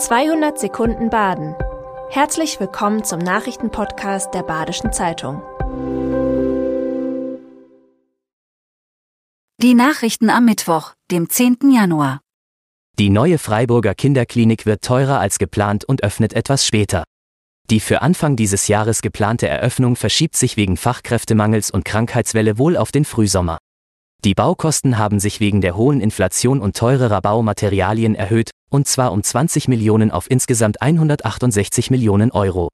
200 Sekunden Baden. Herzlich willkommen zum Nachrichtenpodcast der Badischen Zeitung. Die Nachrichten am Mittwoch, dem 10. Januar. Die neue Freiburger Kinderklinik wird teurer als geplant und öffnet etwas später. Die für Anfang dieses Jahres geplante Eröffnung verschiebt sich wegen Fachkräftemangels und Krankheitswelle wohl auf den Frühsommer. Die Baukosten haben sich wegen der hohen Inflation und teurerer Baumaterialien erhöht, und zwar um 20 Millionen auf insgesamt 168 Millionen Euro.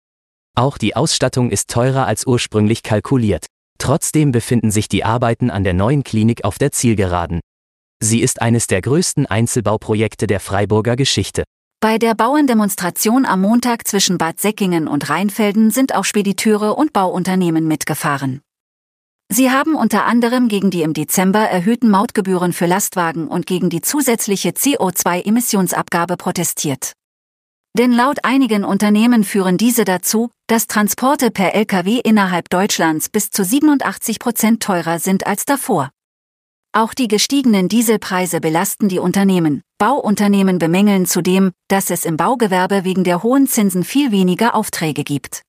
Auch die Ausstattung ist teurer als ursprünglich kalkuliert. Trotzdem befinden sich die Arbeiten an der neuen Klinik auf der Zielgeraden. Sie ist eines der größten Einzelbauprojekte der Freiburger Geschichte. Bei der Bauerndemonstration am Montag zwischen Bad Säckingen und Rheinfelden sind auch Spediteure und Bauunternehmen mitgefahren. Sie haben unter anderem gegen die im Dezember erhöhten Mautgebühren für Lastwagen und gegen die zusätzliche CO2-Emissionsabgabe protestiert. Denn laut einigen Unternehmen führen diese dazu, dass Transporte per Lkw innerhalb Deutschlands bis zu 87 Prozent teurer sind als davor. Auch die gestiegenen Dieselpreise belasten die Unternehmen. Bauunternehmen bemängeln zudem, dass es im Baugewerbe wegen der hohen Zinsen viel weniger Aufträge gibt.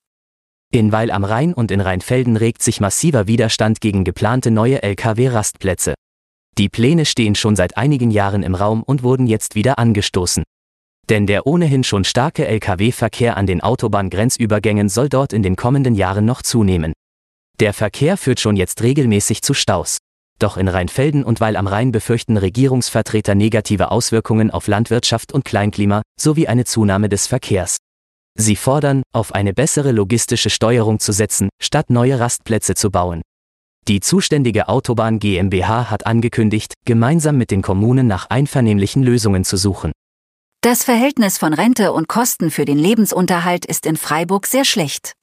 In Weil am Rhein und in Rheinfelden regt sich massiver Widerstand gegen geplante neue Lkw-Rastplätze. Die Pläne stehen schon seit einigen Jahren im Raum und wurden jetzt wieder angestoßen. Denn der ohnehin schon starke Lkw-Verkehr an den Autobahngrenzübergängen soll dort in den kommenden Jahren noch zunehmen. Der Verkehr führt schon jetzt regelmäßig zu Staus. Doch in Rheinfelden und Weil am Rhein befürchten Regierungsvertreter negative Auswirkungen auf Landwirtschaft und Kleinklima sowie eine Zunahme des Verkehrs. Sie fordern, auf eine bessere logistische Steuerung zu setzen, statt neue Rastplätze zu bauen. Die zuständige Autobahn GmbH hat angekündigt, gemeinsam mit den Kommunen nach einvernehmlichen Lösungen zu suchen. Das Verhältnis von Rente und Kosten für den Lebensunterhalt ist in Freiburg sehr schlecht.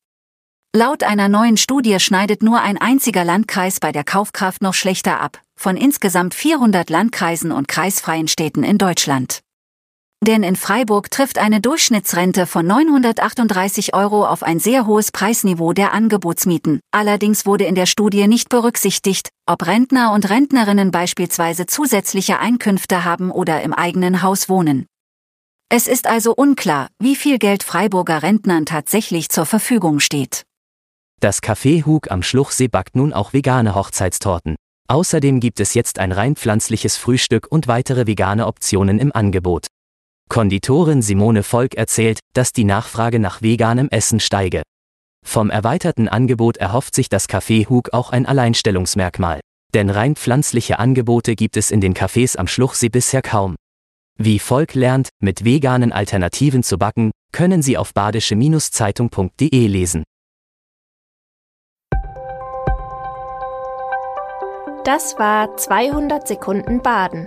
Laut einer neuen Studie schneidet nur ein einziger Landkreis bei der Kaufkraft noch schlechter ab, von insgesamt 400 Landkreisen und kreisfreien Städten in Deutschland. Denn in Freiburg trifft eine Durchschnittsrente von 938 Euro auf ein sehr hohes Preisniveau der Angebotsmieten. Allerdings wurde in der Studie nicht berücksichtigt, ob Rentner und Rentnerinnen beispielsweise zusätzliche Einkünfte haben oder im eigenen Haus wohnen. Es ist also unklar, wie viel Geld Freiburger Rentnern tatsächlich zur Verfügung steht. Das Café Hug am Schluchsee backt nun auch vegane Hochzeitstorten. Außerdem gibt es jetzt ein rein pflanzliches Frühstück und weitere vegane Optionen im Angebot. Konditorin Simone Volk erzählt, dass die Nachfrage nach veganem Essen steige. Vom erweiterten Angebot erhofft sich das Café Hug auch ein Alleinstellungsmerkmal. Denn rein pflanzliche Angebote gibt es in den Cafés am Schluchsee bisher kaum. Wie Volk lernt, mit veganen Alternativen zu backen, können Sie auf badische-zeitung.de lesen. Das war 200 Sekunden Baden.